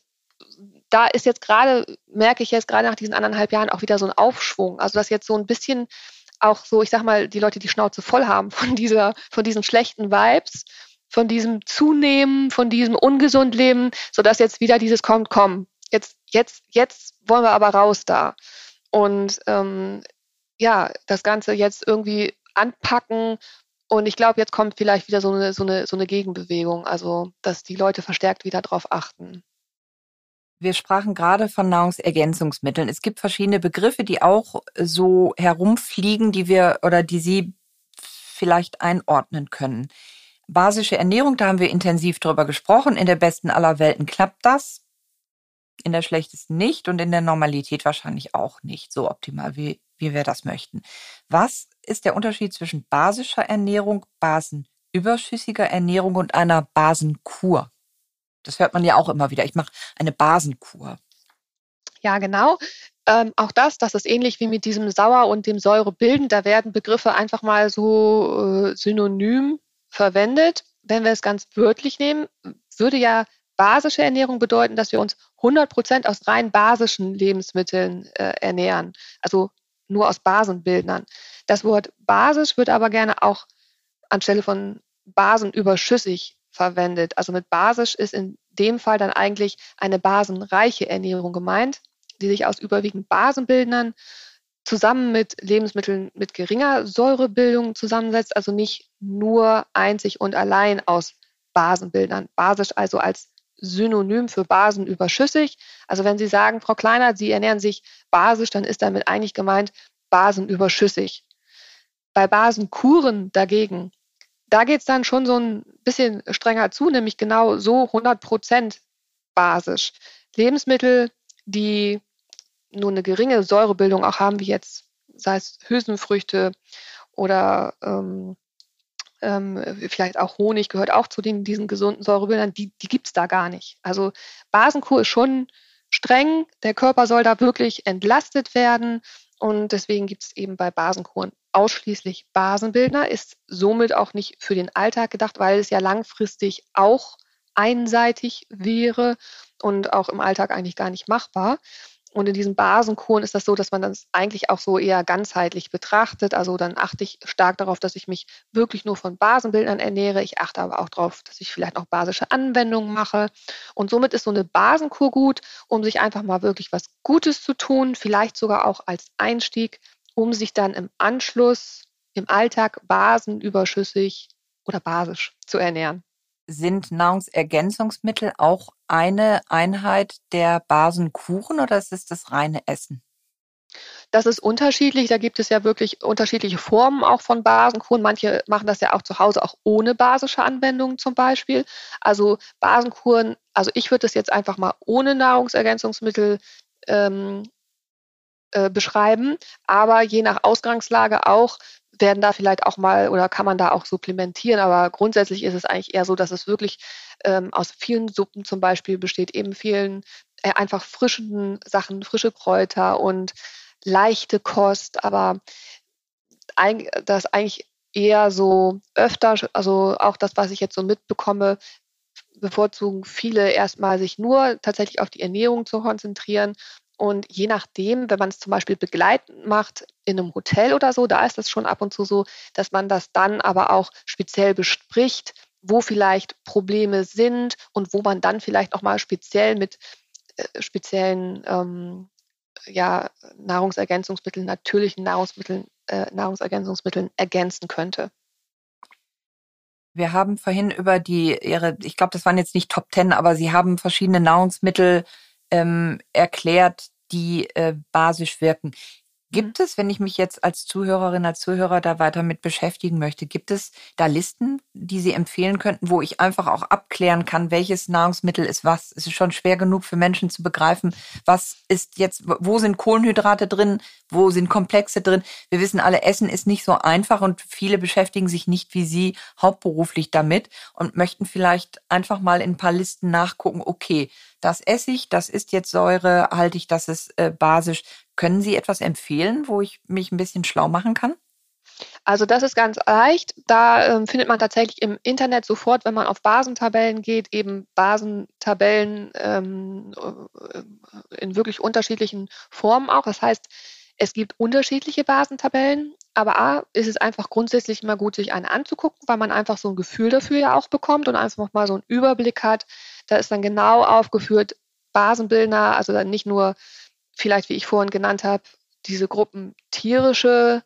da ist jetzt gerade, merke ich jetzt gerade nach diesen anderthalb Jahren auch wieder so ein Aufschwung. Also dass jetzt so ein bisschen auch so, ich sag mal, die Leute die Schnauze voll haben von dieser, von diesen schlechten Vibes, von diesem Zunehmen, von diesem ungesund Leben, sodass jetzt wieder dieses kommt, komm, jetzt, jetzt, jetzt wollen wir aber raus da. Und ähm, ja, das Ganze jetzt irgendwie anpacken. Und ich glaube, jetzt kommt vielleicht wieder so eine, so, eine, so eine Gegenbewegung, also dass die Leute verstärkt wieder darauf achten. Wir sprachen gerade von Nahrungsergänzungsmitteln. Es gibt verschiedene Begriffe, die auch so herumfliegen, die wir oder die Sie vielleicht einordnen können. Basische Ernährung, da haben wir intensiv drüber gesprochen. In der besten aller Welten klappt das in der schlechtesten nicht und in der Normalität wahrscheinlich auch nicht so optimal, wie, wie wir das möchten. Was ist der Unterschied zwischen basischer Ernährung, basenüberschüssiger Ernährung und einer Basenkur? Das hört man ja auch immer wieder. Ich mache eine Basenkur. Ja, genau. Ähm, auch das, das ist ähnlich wie mit diesem Sauer und dem Säurebilden. Da werden Begriffe einfach mal so äh, synonym verwendet. wenn wir es ganz wörtlich nehmen, würde ja basische Ernährung bedeuten, dass wir uns 100 Prozent aus rein basischen Lebensmitteln äh, ernähren, also nur aus Basenbildnern. Das Wort basisch wird aber gerne auch anstelle von basenüberschüssig verwendet. Also mit basisch ist in dem Fall dann eigentlich eine basenreiche Ernährung gemeint, die sich aus überwiegend Basenbildnern zusammen mit Lebensmitteln mit geringer Säurebildung zusammensetzt, also nicht nur einzig und allein aus Basenbildern. Basisch also als Synonym für basenüberschüssig. Also wenn Sie sagen, Frau Kleiner, Sie ernähren sich basisch, dann ist damit eigentlich gemeint basenüberschüssig. Bei Basenkuren dagegen da geht es dann schon so ein bisschen strenger zu, nämlich genau so 100 Prozent basisch. Lebensmittel, die nur eine geringe Säurebildung auch haben, wie jetzt, sei es Hülsenfrüchte oder ähm, ähm, vielleicht auch Honig gehört auch zu den, diesen gesunden Säurebildern, die, die gibt es da gar nicht. Also Basenkur ist schon streng, der Körper soll da wirklich entlastet werden und deswegen gibt es eben bei Basenkuren ausschließlich Basenbildner, ist somit auch nicht für den Alltag gedacht, weil es ja langfristig auch einseitig wäre und auch im Alltag eigentlich gar nicht machbar. Und in diesen Basenkuren ist das so, dass man das eigentlich auch so eher ganzheitlich betrachtet. Also dann achte ich stark darauf, dass ich mich wirklich nur von Basenbildern ernähre. Ich achte aber auch darauf, dass ich vielleicht auch basische Anwendungen mache. Und somit ist so eine Basenkur gut, um sich einfach mal wirklich was Gutes zu tun, vielleicht sogar auch als Einstieg, um sich dann im Anschluss im Alltag basenüberschüssig oder basisch zu ernähren sind Nahrungsergänzungsmittel auch eine Einheit der Basenkuchen oder ist es das reine Essen? Das ist unterschiedlich. Da gibt es ja wirklich unterschiedliche Formen auch von Basenkuren. Manche machen das ja auch zu Hause auch ohne basische Anwendungen zum Beispiel. Also Basenkuren, also ich würde das jetzt einfach mal ohne Nahrungsergänzungsmittel ähm, äh, beschreiben, aber je nach Ausgangslage auch werden da vielleicht auch mal oder kann man da auch supplementieren, aber grundsätzlich ist es eigentlich eher so, dass es wirklich ähm, aus vielen Suppen zum Beispiel besteht, eben vielen äh, einfach frischen Sachen, frische Kräuter und leichte Kost, aber ein, das eigentlich eher so öfter, also auch das, was ich jetzt so mitbekomme, bevorzugen viele erstmal sich nur tatsächlich auf die Ernährung zu konzentrieren und je nachdem, wenn man es zum Beispiel begleitend macht in einem Hotel oder so, da ist es schon ab und zu so, dass man das dann aber auch speziell bespricht, wo vielleicht Probleme sind und wo man dann vielleicht auch mal speziell mit äh, speziellen ähm, ja, Nahrungsergänzungsmitteln, natürlichen Nahrungsmitteln, äh, Nahrungsergänzungsmitteln ergänzen könnte. Wir haben vorhin über die, ihre, ich glaube, das waren jetzt nicht Top Ten, aber Sie haben verschiedene Nahrungsmittel ähm, erklärt, die äh, basisch wirken. Gibt mhm. es, wenn ich mich jetzt als Zuhörerin, als Zuhörer da weiter mit beschäftigen möchte, gibt es da Listen, die Sie empfehlen könnten, wo ich einfach auch abklären kann, welches Nahrungsmittel ist was? Es ist schon schwer genug für Menschen zu begreifen, was ist jetzt, wo sind Kohlenhydrate drin, wo sind Komplexe drin. Wir wissen alle, Essen ist nicht so einfach und viele beschäftigen sich nicht wie Sie hauptberuflich damit und möchten vielleicht einfach mal in ein paar Listen nachgucken, okay, das esse ich, das ist jetzt säurehaltig, das ist äh, basisch. Können Sie etwas empfehlen, wo ich mich ein bisschen schlau machen kann? Also das ist ganz leicht. Da ähm, findet man tatsächlich im Internet sofort, wenn man auf Basentabellen geht, eben Basentabellen ähm, äh, in wirklich unterschiedlichen Formen auch. Das heißt, es gibt unterschiedliche Basentabellen, aber A ist es einfach grundsätzlich immer gut, sich eine anzugucken, weil man einfach so ein Gefühl dafür ja auch bekommt und einfach mal so einen Überblick hat. Da ist dann genau aufgeführt, Basenbildner, also dann nicht nur vielleicht, wie ich vorhin genannt habe, diese Gruppen tierische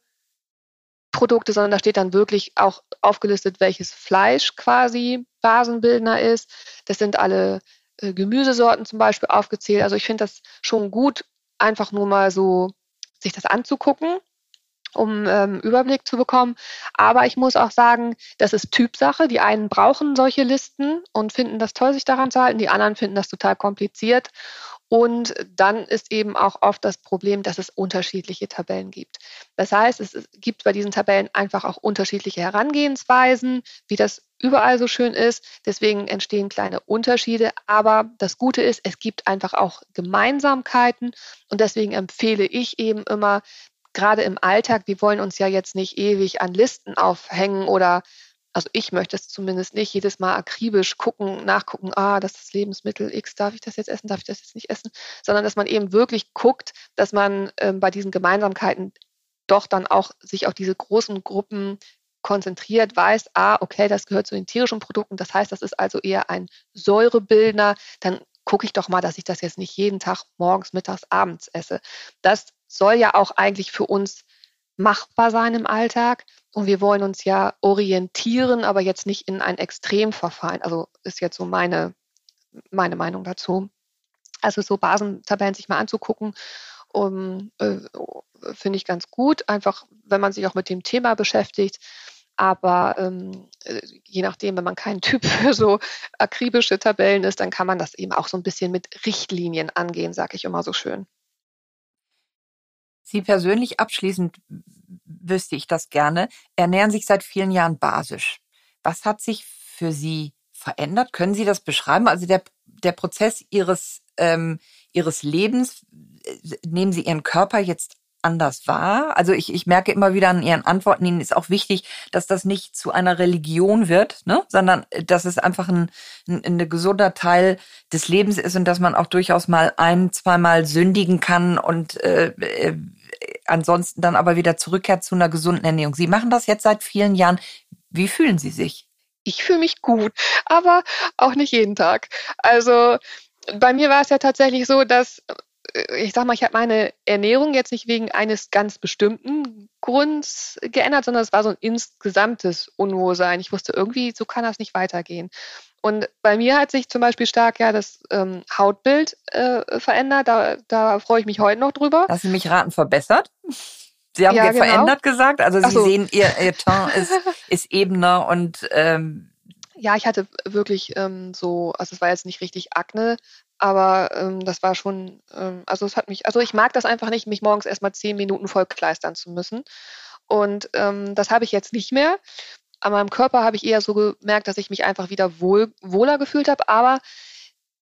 Produkte, sondern da steht dann wirklich auch aufgelistet, welches Fleisch quasi Basenbildner ist. Das sind alle äh, Gemüsesorten zum Beispiel aufgezählt. Also ich finde das schon gut, einfach nur mal so sich das anzugucken, um ähm, Überblick zu bekommen. Aber ich muss auch sagen, das ist Typsache. Die einen brauchen solche Listen und finden das toll, sich daran zu halten. Die anderen finden das total kompliziert. Und dann ist eben auch oft das Problem, dass es unterschiedliche Tabellen gibt. Das heißt, es gibt bei diesen Tabellen einfach auch unterschiedliche Herangehensweisen, wie das überall so schön ist. Deswegen entstehen kleine Unterschiede. Aber das Gute ist, es gibt einfach auch Gemeinsamkeiten. Und deswegen empfehle ich eben immer, gerade im Alltag, wir wollen uns ja jetzt nicht ewig an Listen aufhängen oder also ich möchte es zumindest nicht, jedes Mal akribisch gucken, nachgucken, ah, das ist Lebensmittel X, darf ich das jetzt essen, darf ich das jetzt nicht essen, sondern dass man eben wirklich guckt, dass man ähm, bei diesen Gemeinsamkeiten doch dann auch sich auf diese großen Gruppen konzentriert, weiß, ah, okay, das gehört zu den tierischen Produkten, das heißt, das ist also eher ein Säurebildner, dann gucke ich doch mal, dass ich das jetzt nicht jeden Tag morgens, mittags, abends esse. Das soll ja auch eigentlich für uns machbar sein im Alltag. Und wir wollen uns ja orientieren, aber jetzt nicht in ein Extrem verfallen. Also ist jetzt so meine, meine Meinung dazu. Also so Basentabellen sich mal anzugucken, um, äh, finde ich ganz gut. Einfach, wenn man sich auch mit dem Thema beschäftigt. Aber ähm, äh, je nachdem, wenn man kein Typ für so akribische Tabellen ist, dann kann man das eben auch so ein bisschen mit Richtlinien angehen, sage ich immer so schön. Sie persönlich abschließend wüsste ich das gerne, ernähren sich seit vielen Jahren basisch. Was hat sich für Sie verändert? Können Sie das beschreiben? Also der, der Prozess Ihres, ähm, Ihres Lebens, äh, nehmen Sie Ihren Körper jetzt anders wahr? Also ich, ich merke immer wieder an Ihren Antworten, Ihnen ist auch wichtig, dass das nicht zu einer Religion wird, ne? sondern äh, dass es einfach ein, ein, ein gesunder Teil des Lebens ist und dass man auch durchaus mal ein, zweimal sündigen kann und äh, äh, ansonsten dann aber wieder zurückkehrt zu einer gesunden Ernährung. Sie machen das jetzt seit vielen Jahren. Wie fühlen Sie sich? Ich fühle mich gut, aber auch nicht jeden Tag. Also bei mir war es ja tatsächlich so, dass äh, ich sag mal, ich habe meine Ernährung jetzt nicht wegen eines ganz bestimmten Grunds geändert, sondern es war so ein insgesamtes Unwohlsein. Ich wusste irgendwie, so kann das nicht weitergehen. Und bei mir hat sich zum Beispiel stark ja das ähm, Hautbild äh, verändert. Da, da freue ich mich heute noch drüber. Lassen Sie mich raten, verbessert? Sie haben ja, genau. verändert gesagt. Also Sie so. sehen, Ihr, Ihr Ton ist, ist ebener und ähm, ja, ich hatte wirklich ähm, so, also es war jetzt nicht richtig Akne, aber ähm, das war schon, ähm, also es hat mich, also ich mag das einfach nicht, mich morgens erstmal zehn Minuten voll kleistern zu müssen. Und ähm, das habe ich jetzt nicht mehr. An meinem Körper habe ich eher so gemerkt, dass ich mich einfach wieder wohl, wohler gefühlt habe. Aber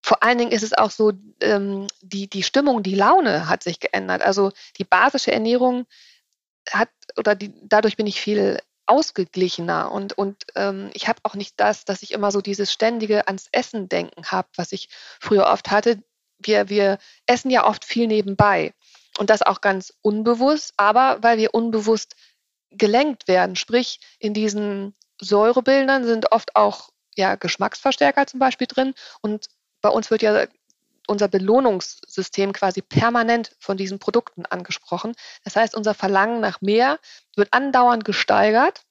vor allen Dingen ist es auch so, ähm, die, die Stimmung, die Laune hat sich geändert. Also die basische Ernährung hat, oder die, dadurch bin ich viel ausgeglichener und, und ähm, ich habe auch nicht das, dass ich immer so dieses ständige ans Essen denken habe, was ich früher oft hatte. Wir, wir essen ja oft viel nebenbei und das auch ganz unbewusst, aber weil wir unbewusst gelenkt werden. Sprich, in diesen Säurebildern sind oft auch ja, Geschmacksverstärker zum Beispiel drin und bei uns wird ja unser Belohnungssystem quasi permanent von diesen Produkten angesprochen. Das heißt, unser Verlangen nach mehr wird andauernd gesteigert.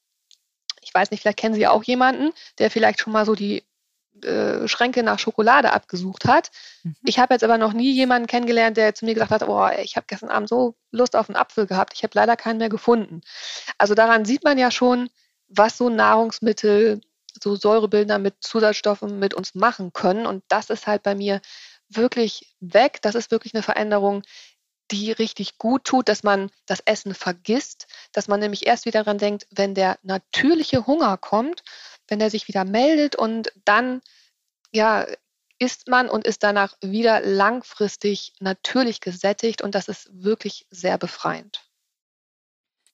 Ich weiß nicht, vielleicht kennen Sie auch jemanden, der vielleicht schon mal so die äh, Schränke nach Schokolade abgesucht hat. Mhm. Ich habe jetzt aber noch nie jemanden kennengelernt, der zu mir gesagt hat, oh, ich habe gestern Abend so Lust auf einen Apfel gehabt, ich habe leider keinen mehr gefunden. Also daran sieht man ja schon, was so Nahrungsmittel, so Säurebildner mit Zusatzstoffen mit uns machen können. Und das ist halt bei mir wirklich weg. Das ist wirklich eine Veränderung, die richtig gut tut, dass man das Essen vergisst, dass man nämlich erst wieder daran denkt, wenn der natürliche Hunger kommt, wenn er sich wieder meldet und dann ja isst man und ist danach wieder langfristig natürlich gesättigt und das ist wirklich sehr befreiend.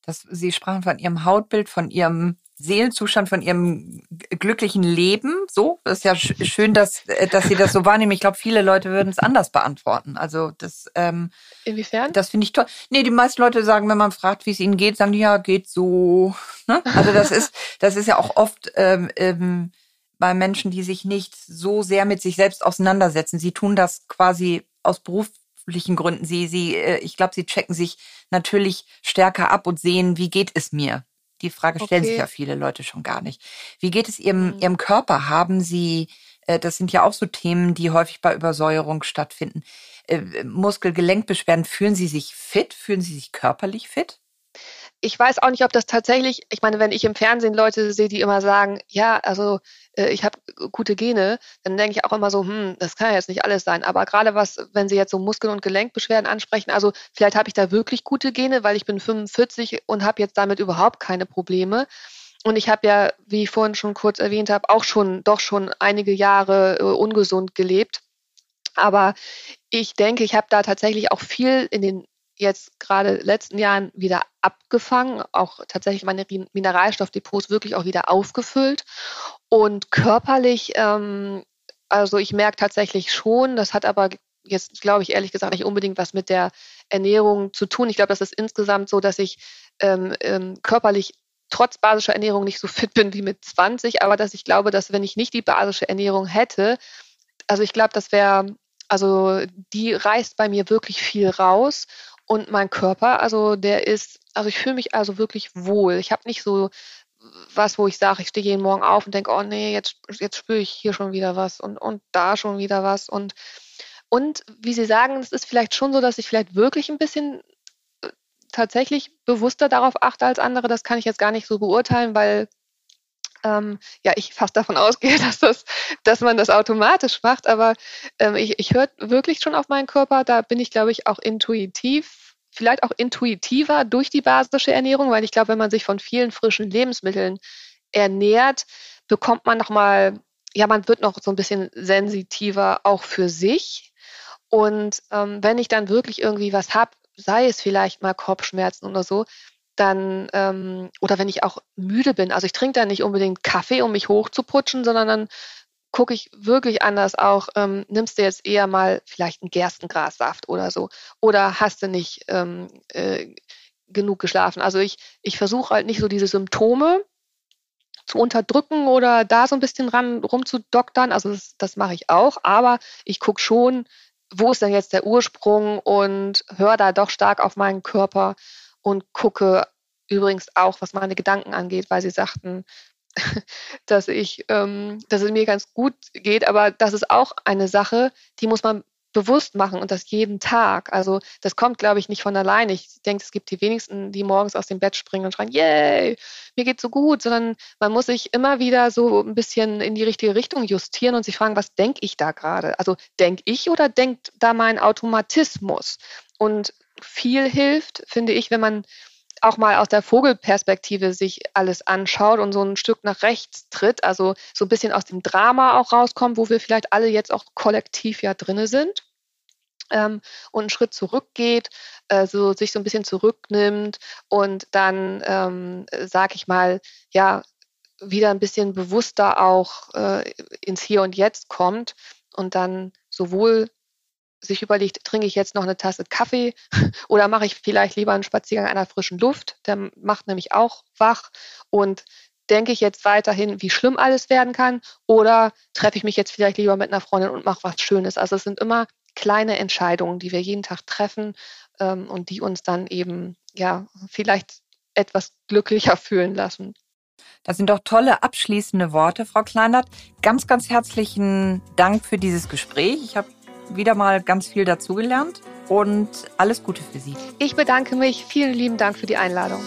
Das, Sie sprachen von Ihrem Hautbild, von Ihrem Seelenzustand, von Ihrem glücklichen Leben. So, das ist ja schön, dass, äh, dass Sie das so wahrnehmen. Ich glaube, viele Leute würden es anders beantworten. Also das. Ähm, Inwiefern? Das finde ich toll. Nee, die meisten Leute sagen, wenn man fragt, wie es ihnen geht, sagen die ja, geht so. Ne? Also das ist, das ist ja auch oft ähm, ähm, bei Menschen, die sich nicht so sehr mit sich selbst auseinandersetzen. Sie tun das quasi aus Beruf beruflichen Gründen. Sie, sie, äh, ich glaube, sie checken sich natürlich stärker ab und sehen, wie geht es mir? Die Frage stellen okay. sich ja viele Leute schon gar nicht. Wie geht es ihrem, mhm. ihrem Körper? Haben Sie, äh, das sind ja auch so Themen, die häufig bei Übersäuerung stattfinden. Äh, Muskel-Gelenkbeschwerden, fühlen Sie sich fit? Fühlen Sie sich körperlich fit? Ich weiß auch nicht, ob das tatsächlich, ich meine, wenn ich im Fernsehen Leute sehe, die immer sagen, ja, also äh, ich habe gute Gene, dann denke ich auch immer so, hm, das kann ja jetzt nicht alles sein. Aber gerade was, wenn Sie jetzt so Muskel- und Gelenkbeschwerden ansprechen, also vielleicht habe ich da wirklich gute Gene, weil ich bin 45 und habe jetzt damit überhaupt keine Probleme. Und ich habe ja, wie ich vorhin schon kurz erwähnt habe, auch schon doch schon einige Jahre äh, ungesund gelebt. Aber ich denke, ich habe da tatsächlich auch viel in den jetzt gerade letzten Jahren wieder abgefangen, auch tatsächlich meine Mineralstoffdepots wirklich auch wieder aufgefüllt. Und körperlich, ähm, also ich merke tatsächlich schon, das hat aber jetzt, glaube ich, ehrlich gesagt nicht unbedingt was mit der Ernährung zu tun. Ich glaube, das ist insgesamt so, dass ich ähm, ähm, körperlich trotz basischer Ernährung nicht so fit bin wie mit 20, aber dass ich glaube, dass wenn ich nicht die basische Ernährung hätte, also ich glaube, das wäre, also die reißt bei mir wirklich viel raus und mein Körper, also der ist, also ich fühle mich also wirklich wohl. Ich habe nicht so was, wo ich sage, ich stehe jeden Morgen auf und denke, oh nee, jetzt, jetzt spüre ich hier schon wieder was und, und da schon wieder was und und wie Sie sagen, es ist vielleicht schon so, dass ich vielleicht wirklich ein bisschen äh, tatsächlich bewusster darauf achte als andere. Das kann ich jetzt gar nicht so beurteilen, weil ähm, ja, ich fast davon ausgehe, dass, das, dass man das automatisch macht. Aber ähm, ich, ich höre wirklich schon auf meinen Körper. Da bin ich, glaube ich, auch intuitiv, vielleicht auch intuitiver durch die basische Ernährung, weil ich glaube, wenn man sich von vielen frischen Lebensmitteln ernährt, bekommt man nochmal, ja, man wird noch so ein bisschen sensitiver auch für sich und ähm, wenn ich dann wirklich irgendwie was habe, sei es vielleicht mal Kopfschmerzen oder so, dann, ähm, oder wenn ich auch müde bin, also ich trinke dann nicht unbedingt Kaffee, um mich hochzuputschen, sondern dann gucke ich wirklich anders auch, ähm, nimmst du jetzt eher mal vielleicht einen Gerstengrassaft oder so, oder hast du nicht ähm, äh, genug geschlafen. Also ich, ich versuche halt nicht so diese Symptome zu unterdrücken oder da so ein bisschen ran rumzudoktern. Also das, das mache ich auch, aber ich gucke schon, wo ist denn jetzt der Ursprung und höre da doch stark auf meinen Körper und gucke übrigens auch, was meine Gedanken angeht, weil sie sagten, dass ich, ähm, dass es mir ganz gut geht, aber das ist auch eine Sache, die muss man bewusst machen und das jeden Tag. Also das kommt, glaube ich, nicht von alleine. Ich denke, es gibt die wenigsten, die morgens aus dem Bett springen und schreien, yay, mir geht's so gut, sondern man muss sich immer wieder so ein bisschen in die richtige Richtung justieren und sich fragen, was denke ich da gerade? Also denke ich oder denkt da mein Automatismus? Und viel hilft, finde ich, wenn man auch mal aus der Vogelperspektive sich alles anschaut und so ein Stück nach rechts tritt, also so ein bisschen aus dem Drama auch rauskommt, wo wir vielleicht alle jetzt auch kollektiv ja drinne sind. Ähm, und einen Schritt zurückgeht, äh, sich so ein bisschen zurücknimmt und dann, ähm, sag ich mal, ja, wieder ein bisschen bewusster auch äh, ins Hier und Jetzt kommt und dann sowohl sich überlegt, trinke ich jetzt noch eine Tasse Kaffee oder mache ich vielleicht lieber einen Spaziergang an der frischen Luft? Der macht nämlich auch wach. Und denke ich jetzt weiterhin, wie schlimm alles werden kann? Oder treffe ich mich jetzt vielleicht lieber mit einer Freundin und mache was Schönes? Also es sind immer kleine Entscheidungen, die wir jeden Tag treffen ähm, und die uns dann eben ja vielleicht etwas glücklicher fühlen lassen. Das sind doch tolle abschließende Worte, Frau Kleinert. Ganz, ganz herzlichen Dank für dieses Gespräch. Ich habe wieder mal ganz viel dazugelernt und alles Gute für Sie. Ich bedanke mich. Vielen lieben Dank für die Einladung.